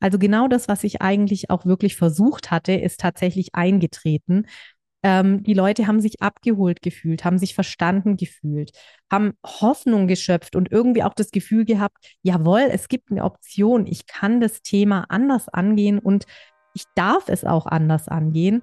Also genau das, was ich eigentlich auch wirklich versucht hatte, ist tatsächlich eingetreten. Ähm, die Leute haben sich abgeholt gefühlt, haben sich verstanden gefühlt, haben Hoffnung geschöpft und irgendwie auch das Gefühl gehabt, jawohl, es gibt eine Option, ich kann das Thema anders angehen und ich darf es auch anders angehen.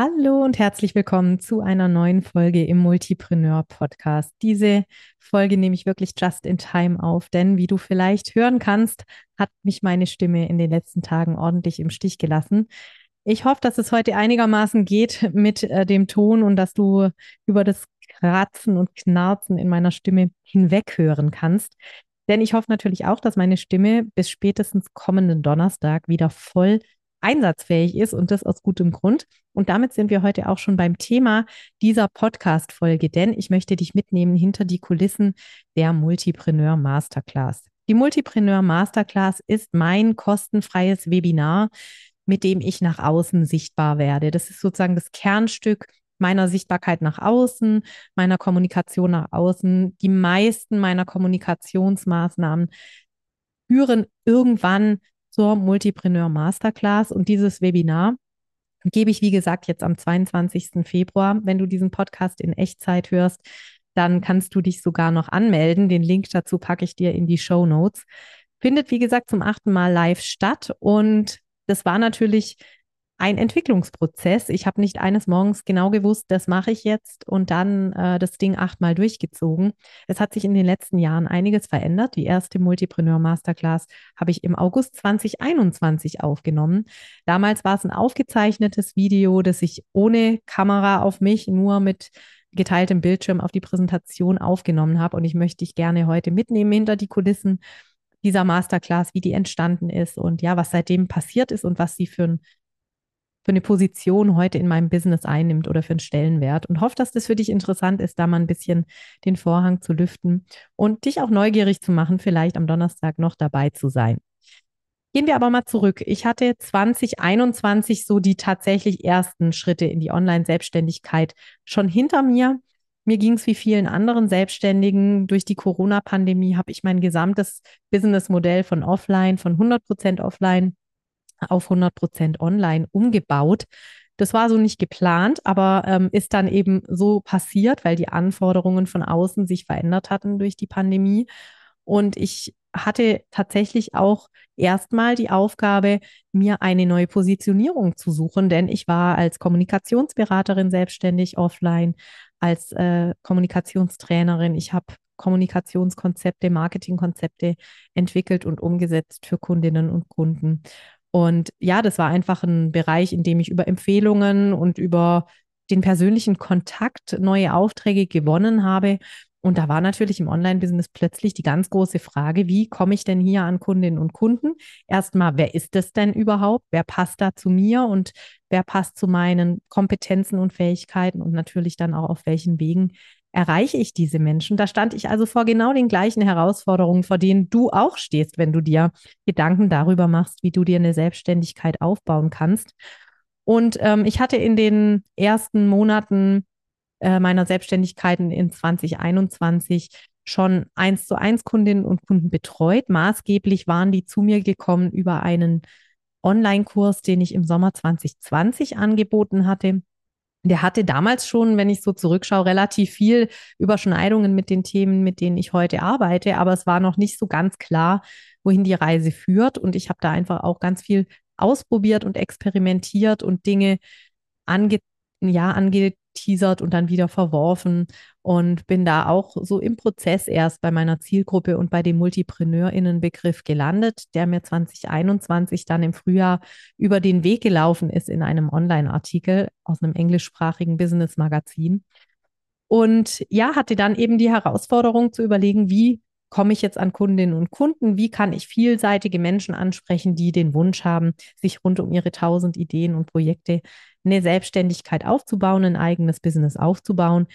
Hallo und herzlich willkommen zu einer neuen Folge im Multipreneur Podcast. Diese Folge nehme ich wirklich just in time auf, denn wie du vielleicht hören kannst, hat mich meine Stimme in den letzten Tagen ordentlich im Stich gelassen. Ich hoffe, dass es heute einigermaßen geht mit äh, dem Ton und dass du über das Kratzen und Knarzen in meiner Stimme hinweg hören kannst. Denn ich hoffe natürlich auch, dass meine Stimme bis spätestens kommenden Donnerstag wieder voll einsatzfähig ist und das aus gutem Grund. Und damit sind wir heute auch schon beim Thema dieser Podcast-Folge, denn ich möchte dich mitnehmen hinter die Kulissen der Multipreneur Masterclass. Die Multipreneur Masterclass ist mein kostenfreies Webinar, mit dem ich nach außen sichtbar werde. Das ist sozusagen das Kernstück meiner Sichtbarkeit nach außen, meiner Kommunikation nach außen. Die meisten meiner Kommunikationsmaßnahmen führen irgendwann zur Multipreneur Masterclass und dieses Webinar gebe ich, wie gesagt, jetzt am 22. Februar. Wenn du diesen Podcast in Echtzeit hörst, dann kannst du dich sogar noch anmelden. Den Link dazu packe ich dir in die Show Notes. Findet, wie gesagt, zum achten Mal live statt und das war natürlich ein Entwicklungsprozess. Ich habe nicht eines Morgens genau gewusst, das mache ich jetzt und dann äh, das Ding achtmal durchgezogen. Es hat sich in den letzten Jahren einiges verändert. Die erste Multipreneur Masterclass habe ich im August 2021 aufgenommen. Damals war es ein aufgezeichnetes Video, das ich ohne Kamera auf mich nur mit geteiltem Bildschirm auf die Präsentation aufgenommen habe. Und ich möchte dich gerne heute mitnehmen hinter die Kulissen dieser Masterclass, wie die entstanden ist und ja, was seitdem passiert ist und was sie für, ein, für eine Position heute in meinem Business einnimmt oder für einen Stellenwert. Und hoffe, dass das für dich interessant ist, da mal ein bisschen den Vorhang zu lüften und dich auch neugierig zu machen, vielleicht am Donnerstag noch dabei zu sein. Gehen wir aber mal zurück. Ich hatte 2021 so die tatsächlich ersten Schritte in die Online-Selbstständigkeit schon hinter mir. Mir ging es wie vielen anderen Selbstständigen. Durch die Corona-Pandemie habe ich mein gesamtes Businessmodell von offline, von 100 Prozent offline auf 100 Prozent online umgebaut. Das war so nicht geplant, aber ähm, ist dann eben so passiert, weil die Anforderungen von außen sich verändert hatten durch die Pandemie. Und ich hatte tatsächlich auch erstmal die Aufgabe, mir eine neue Positionierung zu suchen, denn ich war als Kommunikationsberaterin selbstständig offline, als äh, Kommunikationstrainerin. Ich habe Kommunikationskonzepte, Marketingkonzepte entwickelt und umgesetzt für Kundinnen und Kunden. Und ja, das war einfach ein Bereich, in dem ich über Empfehlungen und über den persönlichen Kontakt neue Aufträge gewonnen habe. Und da war natürlich im Online-Business plötzlich die ganz große Frage, wie komme ich denn hier an Kundinnen und Kunden? Erstmal, wer ist das denn überhaupt? Wer passt da zu mir und wer passt zu meinen Kompetenzen und Fähigkeiten und natürlich dann auch auf welchen Wegen erreiche ich diese Menschen? Da stand ich also vor genau den gleichen Herausforderungen, vor denen du auch stehst, wenn du dir Gedanken darüber machst, wie du dir eine Selbstständigkeit aufbauen kannst. Und ähm, ich hatte in den ersten Monaten äh, meiner Selbstständigkeiten in 2021 schon eins zu eins Kundinnen und Kunden betreut. Maßgeblich waren die zu mir gekommen über einen Online-Kurs, den ich im Sommer 2020 angeboten hatte. Der hatte damals schon, wenn ich so zurückschaue, relativ viel Überschneidungen mit den Themen, mit denen ich heute arbeite, aber es war noch nicht so ganz klar, wohin die Reise führt. Und ich habe da einfach auch ganz viel ausprobiert und experimentiert und Dinge ange ja, angeteasert und dann wieder verworfen und bin da auch so im Prozess erst bei meiner Zielgruppe und bei dem Multipreneurinnenbegriff gelandet, der mir 2021 dann im Frühjahr über den Weg gelaufen ist in einem Online-Artikel aus einem englischsprachigen Business-Magazin. Und ja, hatte dann eben die Herausforderung zu überlegen, wie komme ich jetzt an Kundinnen und Kunden? Wie kann ich vielseitige Menschen ansprechen, die den Wunsch haben, sich rund um ihre tausend Ideen und Projekte eine Selbstständigkeit aufzubauen, ein eigenes Business aufzubauen?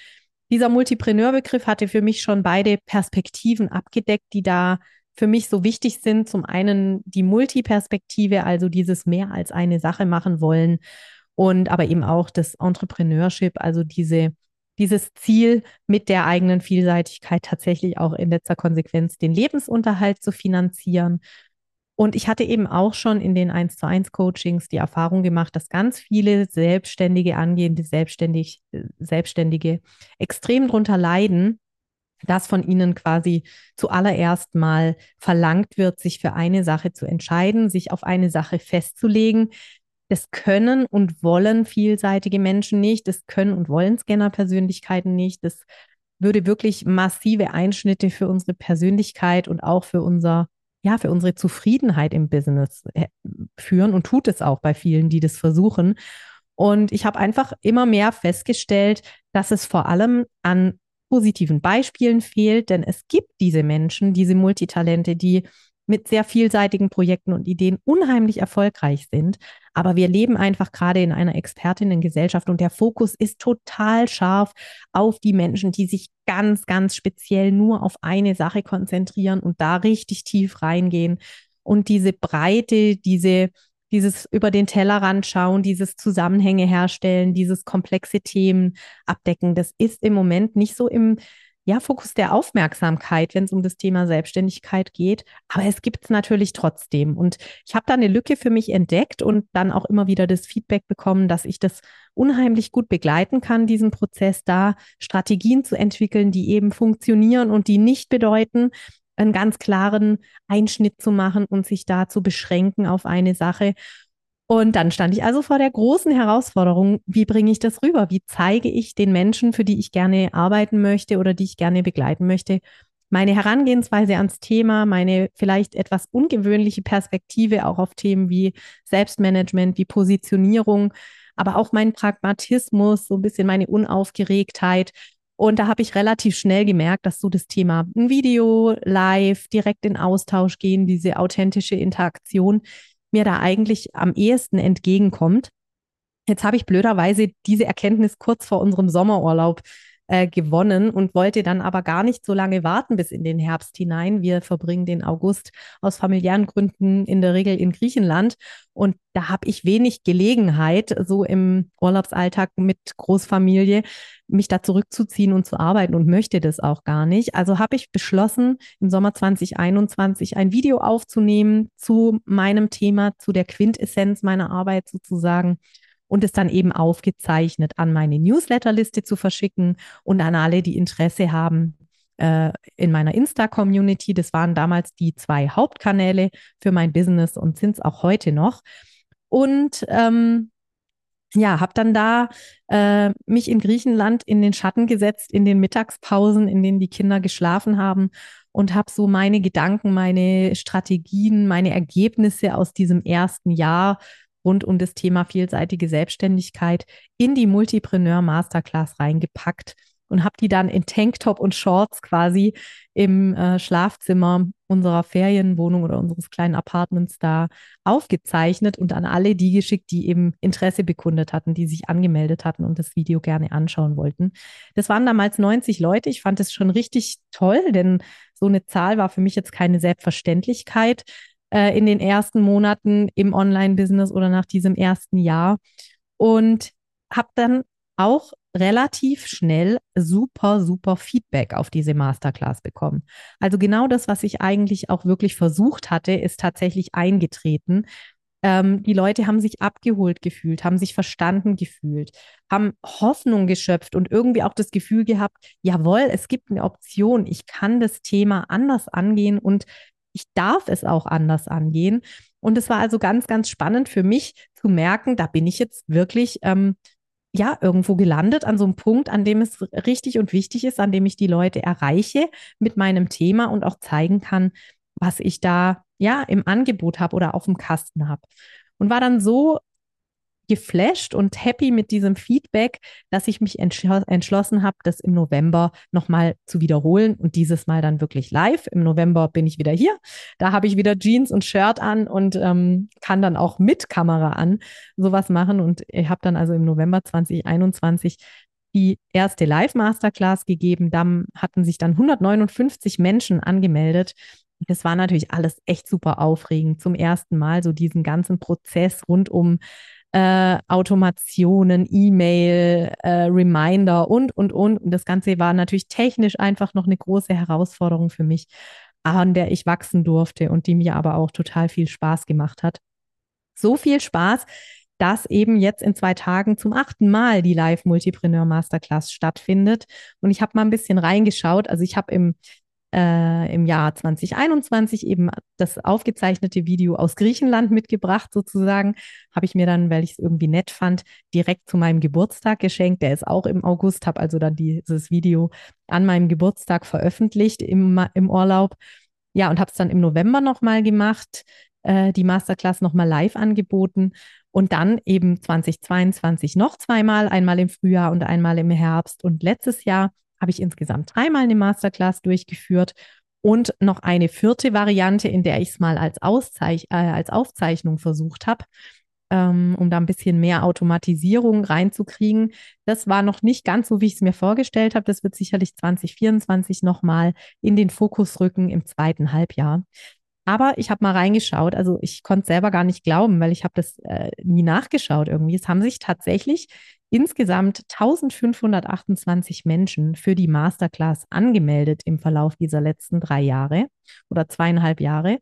Dieser Multipreneur-Begriff hatte für mich schon beide Perspektiven abgedeckt, die da für mich so wichtig sind. Zum einen die Multiperspektive, also dieses mehr als eine Sache machen wollen und aber eben auch das Entrepreneurship, also diese dieses Ziel mit der eigenen Vielseitigkeit tatsächlich auch in letzter Konsequenz den Lebensunterhalt zu finanzieren. Und ich hatte eben auch schon in den 1 zu 1 Coachings die Erfahrung gemacht, dass ganz viele Selbstständige, angehende Selbstständig, Selbstständige extrem darunter leiden, dass von ihnen quasi zuallererst mal verlangt wird, sich für eine Sache zu entscheiden, sich auf eine Sache festzulegen, das können und wollen vielseitige Menschen nicht. Das können und wollen Scanner-Persönlichkeiten nicht. Das würde wirklich massive Einschnitte für unsere Persönlichkeit und auch für unser, ja, für unsere Zufriedenheit im Business äh, führen und tut es auch bei vielen, die das versuchen. Und ich habe einfach immer mehr festgestellt, dass es vor allem an positiven Beispielen fehlt, denn es gibt diese Menschen, diese Multitalente, die mit sehr vielseitigen Projekten und Ideen unheimlich erfolgreich sind. Aber wir leben einfach gerade in einer Expertinnengesellschaft und der Fokus ist total scharf auf die Menschen, die sich ganz, ganz speziell nur auf eine Sache konzentrieren und da richtig tief reingehen. Und diese Breite, diese, dieses über den Tellerrand schauen, dieses Zusammenhänge herstellen, dieses komplexe Themen abdecken, das ist im Moment nicht so im ja, Fokus der Aufmerksamkeit, wenn es um das Thema Selbstständigkeit geht. Aber es gibt es natürlich trotzdem. Und ich habe da eine Lücke für mich entdeckt und dann auch immer wieder das Feedback bekommen, dass ich das unheimlich gut begleiten kann, diesen Prozess da, Strategien zu entwickeln, die eben funktionieren und die nicht bedeuten, einen ganz klaren Einschnitt zu machen und sich da zu beschränken auf eine Sache, und dann stand ich also vor der großen Herausforderung, wie bringe ich das rüber? Wie zeige ich den Menschen, für die ich gerne arbeiten möchte oder die ich gerne begleiten möchte, meine Herangehensweise ans Thema, meine vielleicht etwas ungewöhnliche Perspektive auch auf Themen wie Selbstmanagement, wie Positionierung, aber auch mein Pragmatismus, so ein bisschen meine Unaufgeregtheit. Und da habe ich relativ schnell gemerkt, dass so das Thema Video, live, direkt in Austausch gehen, diese authentische Interaktion, mir da eigentlich am ehesten entgegenkommt. Jetzt habe ich blöderweise diese Erkenntnis kurz vor unserem Sommerurlaub äh, gewonnen und wollte dann aber gar nicht so lange warten bis in den Herbst hinein. Wir verbringen den August aus familiären Gründen in der Regel in Griechenland und da habe ich wenig Gelegenheit, so im Urlaubsalltag mit Großfamilie, mich da zurückzuziehen und zu arbeiten und möchte das auch gar nicht. Also habe ich beschlossen, im Sommer 2021 ein Video aufzunehmen zu meinem Thema, zu der Quintessenz meiner Arbeit sozusagen und es dann eben aufgezeichnet an meine Newsletterliste zu verschicken und an alle, die Interesse haben, äh, in meiner Insta-Community. Das waren damals die zwei Hauptkanäle für mein Business und sind es auch heute noch. Und ähm, ja, habe dann da äh, mich in Griechenland in den Schatten gesetzt, in den Mittagspausen, in denen die Kinder geschlafen haben und habe so meine Gedanken, meine Strategien, meine Ergebnisse aus diesem ersten Jahr rund um das Thema vielseitige Selbstständigkeit in die Multipreneur Masterclass reingepackt und habe die dann in Tanktop und Shorts quasi im äh, Schlafzimmer unserer Ferienwohnung oder unseres kleinen Apartments da aufgezeichnet und an alle die geschickt, die eben Interesse bekundet hatten, die sich angemeldet hatten und das Video gerne anschauen wollten. Das waren damals 90 Leute. Ich fand es schon richtig toll, denn so eine Zahl war für mich jetzt keine Selbstverständlichkeit äh, in den ersten Monaten im Online-Business oder nach diesem ersten Jahr. Und habe dann auch relativ schnell super, super Feedback auf diese Masterclass bekommen. Also genau das, was ich eigentlich auch wirklich versucht hatte, ist tatsächlich eingetreten. Ähm, die Leute haben sich abgeholt gefühlt, haben sich verstanden gefühlt, haben Hoffnung geschöpft und irgendwie auch das Gefühl gehabt, jawohl, es gibt eine Option, ich kann das Thema anders angehen und ich darf es auch anders angehen. Und es war also ganz, ganz spannend für mich zu merken, da bin ich jetzt wirklich ähm, ja irgendwo gelandet an so einem Punkt, an dem es richtig und wichtig ist, an dem ich die Leute erreiche mit meinem Thema und auch zeigen kann, was ich da ja im Angebot habe oder auf dem Kasten habe. Und war dann so geflasht und happy mit diesem Feedback, dass ich mich entschlossen habe, das im November nochmal zu wiederholen und dieses Mal dann wirklich live. Im November bin ich wieder hier. Da habe ich wieder Jeans und Shirt an und ähm, kann dann auch mit Kamera an sowas machen. Und ich habe dann also im November 2021 die erste Live-Masterclass gegeben. Dann hatten sich dann 159 Menschen angemeldet. Das war natürlich alles echt super aufregend. Zum ersten Mal so diesen ganzen Prozess rund um äh, Automationen, E-Mail, äh, Reminder und, und, und. Und das Ganze war natürlich technisch einfach noch eine große Herausforderung für mich, an der ich wachsen durfte und die mir aber auch total viel Spaß gemacht hat. So viel Spaß, dass eben jetzt in zwei Tagen zum achten Mal die Live Multipreneur Masterclass stattfindet. Und ich habe mal ein bisschen reingeschaut. Also ich habe im äh, im Jahr 2021 eben das aufgezeichnete Video aus Griechenland mitgebracht, sozusagen. Habe ich mir dann, weil ich es irgendwie nett fand, direkt zu meinem Geburtstag geschenkt. Der ist auch im August, habe also dann dieses Video an meinem Geburtstag veröffentlicht im, im Urlaub. Ja, und habe es dann im November nochmal gemacht, äh, die Masterclass nochmal live angeboten. Und dann eben 2022 noch zweimal, einmal im Frühjahr und einmal im Herbst. Und letztes Jahr habe ich insgesamt dreimal eine Masterclass durchgeführt und noch eine vierte Variante, in der ich es mal als, Auszeich äh, als Aufzeichnung versucht habe, ähm, um da ein bisschen mehr Automatisierung reinzukriegen. Das war noch nicht ganz so, wie ich es mir vorgestellt habe. Das wird sicherlich 2024 nochmal in den Fokus rücken im zweiten Halbjahr. Aber ich habe mal reingeschaut, also ich konnte selber gar nicht glauben, weil ich habe das äh, nie nachgeschaut irgendwie. Es haben sich tatsächlich insgesamt 1528 Menschen für die Masterclass angemeldet im Verlauf dieser letzten drei Jahre oder zweieinhalb Jahre.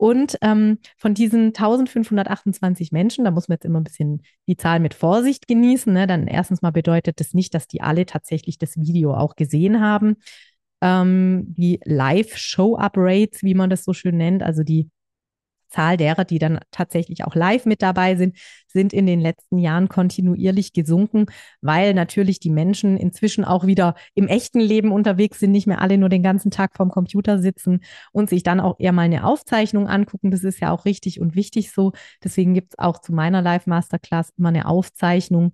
Und ähm, von diesen 1528 Menschen, da muss man jetzt immer ein bisschen die Zahl mit Vorsicht genießen. Ne? Dann erstens mal bedeutet das nicht, dass die alle tatsächlich das Video auch gesehen haben. Ähm, die Live-Show-Up-Rates, wie man das so schön nennt, also die Zahl derer, die dann tatsächlich auch live mit dabei sind, sind in den letzten Jahren kontinuierlich gesunken, weil natürlich die Menschen inzwischen auch wieder im echten Leben unterwegs sind, nicht mehr alle nur den ganzen Tag vorm Computer sitzen und sich dann auch eher mal eine Aufzeichnung angucken. Das ist ja auch richtig und wichtig so. Deswegen gibt es auch zu meiner Live-Masterclass immer eine Aufzeichnung,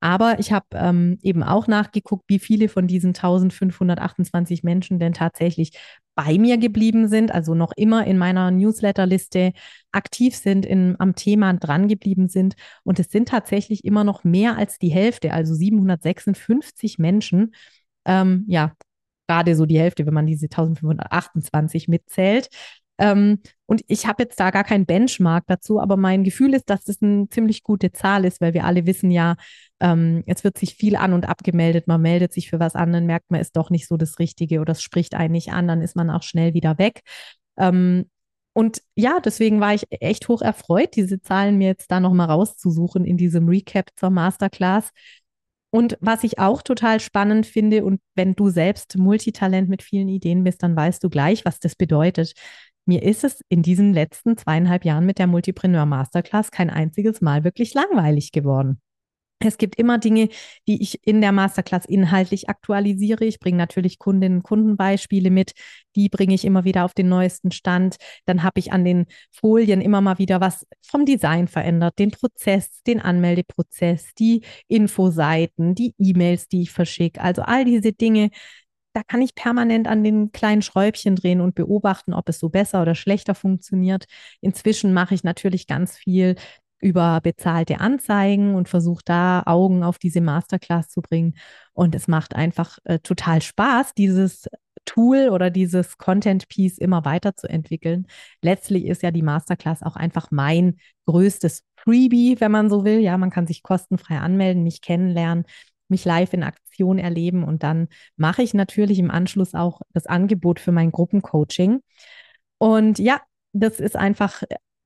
aber ich habe ähm, eben auch nachgeguckt, wie viele von diesen 1528 Menschen denn tatsächlich bei mir geblieben sind, also noch immer in meiner Newsletterliste aktiv sind, in, am Thema dran geblieben sind. Und es sind tatsächlich immer noch mehr als die Hälfte, also 756 Menschen. Ähm, ja, gerade so die Hälfte, wenn man diese 1528 mitzählt. Ähm, und ich habe jetzt da gar keinen Benchmark dazu, aber mein Gefühl ist, dass das eine ziemlich gute Zahl ist, weil wir alle wissen ja, ähm, jetzt wird sich viel an und abgemeldet, man meldet sich für was an, dann merkt man, ist doch nicht so das Richtige oder es spricht einen nicht an, dann ist man auch schnell wieder weg. Ähm, und ja, deswegen war ich echt hoch erfreut, diese Zahlen mir jetzt da nochmal rauszusuchen in diesem Recap zur Masterclass. Und was ich auch total spannend finde, und wenn du selbst Multitalent mit vielen Ideen bist, dann weißt du gleich, was das bedeutet. Mir ist es in diesen letzten zweieinhalb Jahren mit der Multipreneur Masterclass kein einziges Mal wirklich langweilig geworden. Es gibt immer Dinge, die ich in der Masterclass inhaltlich aktualisiere. Ich bringe natürlich Kundinnen und Kundenbeispiele mit. Die bringe ich immer wieder auf den neuesten Stand. Dann habe ich an den Folien immer mal wieder was vom Design verändert, den Prozess, den Anmeldeprozess, die Infoseiten, die E-Mails, die ich verschicke. Also all diese Dinge, da kann ich permanent an den kleinen Schräubchen drehen und beobachten, ob es so besser oder schlechter funktioniert. Inzwischen mache ich natürlich ganz viel über bezahlte Anzeigen und versuche da Augen auf diese Masterclass zu bringen. Und es macht einfach äh, total Spaß, dieses Tool oder dieses Content-Piece immer weiterzuentwickeln. Letztlich ist ja die Masterclass auch einfach mein größtes Freebie, wenn man so will. Ja, man kann sich kostenfrei anmelden, mich kennenlernen, mich live in Aktion erleben und dann mache ich natürlich im Anschluss auch das Angebot für mein Gruppencoaching. Und ja, das ist einfach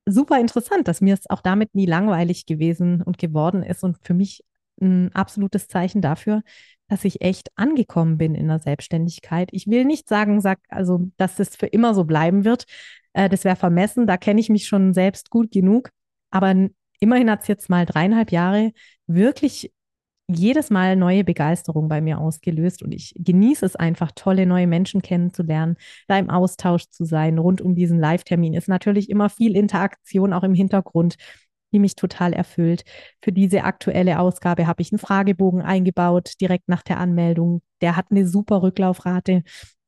super interessant, dass mir es auch damit nie langweilig gewesen und geworden ist und für mich ein absolutes Zeichen dafür, dass ich echt angekommen bin in der Selbstständigkeit. Ich will nicht sagen, sag, also, dass es für immer so bleiben wird. Äh, das wäre vermessen. Da kenne ich mich schon selbst gut genug. Aber immerhin hat es jetzt mal dreieinhalb Jahre wirklich jedes Mal neue Begeisterung bei mir ausgelöst und ich genieße es einfach, tolle neue Menschen kennenzulernen, da im Austausch zu sein. Rund um diesen Live-Termin ist natürlich immer viel Interaktion auch im Hintergrund. die mich total erfüllt. Für diese aktuelle Ausgabe habe ich einen Fragebogen eingebaut, direkt nach der Anmeldung. Der hat eine super Rücklaufrate.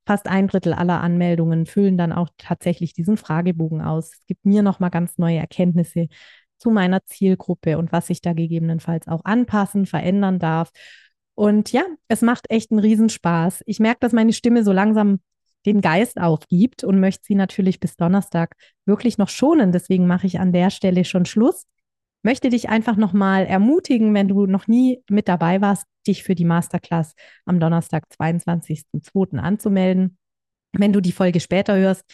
Fast ein Drittel aller Anmeldungen füllen dann auch tatsächlich diesen Fragebogen aus. Es gibt mir nochmal ganz neue Erkenntnisse zu meiner Zielgruppe und was ich da gegebenenfalls auch anpassen, verändern darf. Und ja, es macht echt einen Riesenspaß. Ich merke, dass meine Stimme so langsam den Geist aufgibt und möchte sie natürlich bis Donnerstag wirklich noch schonen. Deswegen mache ich an der Stelle schon Schluss. Möchte dich einfach nochmal ermutigen, wenn du noch nie mit dabei warst, dich für die Masterclass am Donnerstag, 22.02. anzumelden. Wenn du die Folge später hörst,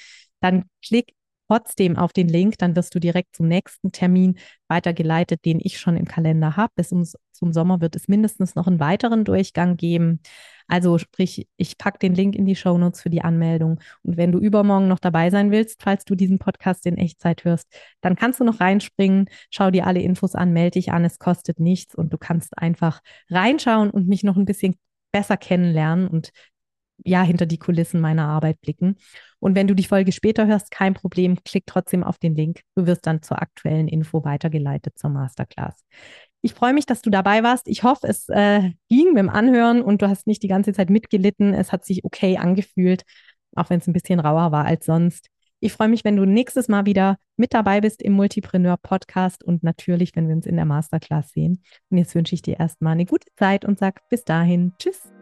dann klick trotzdem auf den Link, dann wirst du direkt zum nächsten Termin weitergeleitet, den ich schon im Kalender habe. Bis um, zum Sommer wird es mindestens noch einen weiteren Durchgang geben. Also sprich, ich packe den Link in die Show Notes für die Anmeldung. Und wenn du übermorgen noch dabei sein willst, falls du diesen Podcast in Echtzeit hörst, dann kannst du noch reinspringen, schau dir alle Infos an, melde dich an, es kostet nichts und du kannst einfach reinschauen und mich noch ein bisschen besser kennenlernen und ja, hinter die Kulissen meiner Arbeit blicken. Und wenn du die Folge später hörst, kein Problem, klick trotzdem auf den Link. Du wirst dann zur aktuellen Info weitergeleitet zur Masterclass. Ich freue mich, dass du dabei warst. Ich hoffe, es äh, ging mit dem Anhören und du hast nicht die ganze Zeit mitgelitten. Es hat sich okay angefühlt, auch wenn es ein bisschen rauer war als sonst. Ich freue mich, wenn du nächstes Mal wieder mit dabei bist im Multipreneur Podcast und natürlich, wenn wir uns in der Masterclass sehen. Und jetzt wünsche ich dir erstmal eine gute Zeit und sag bis dahin. Tschüss.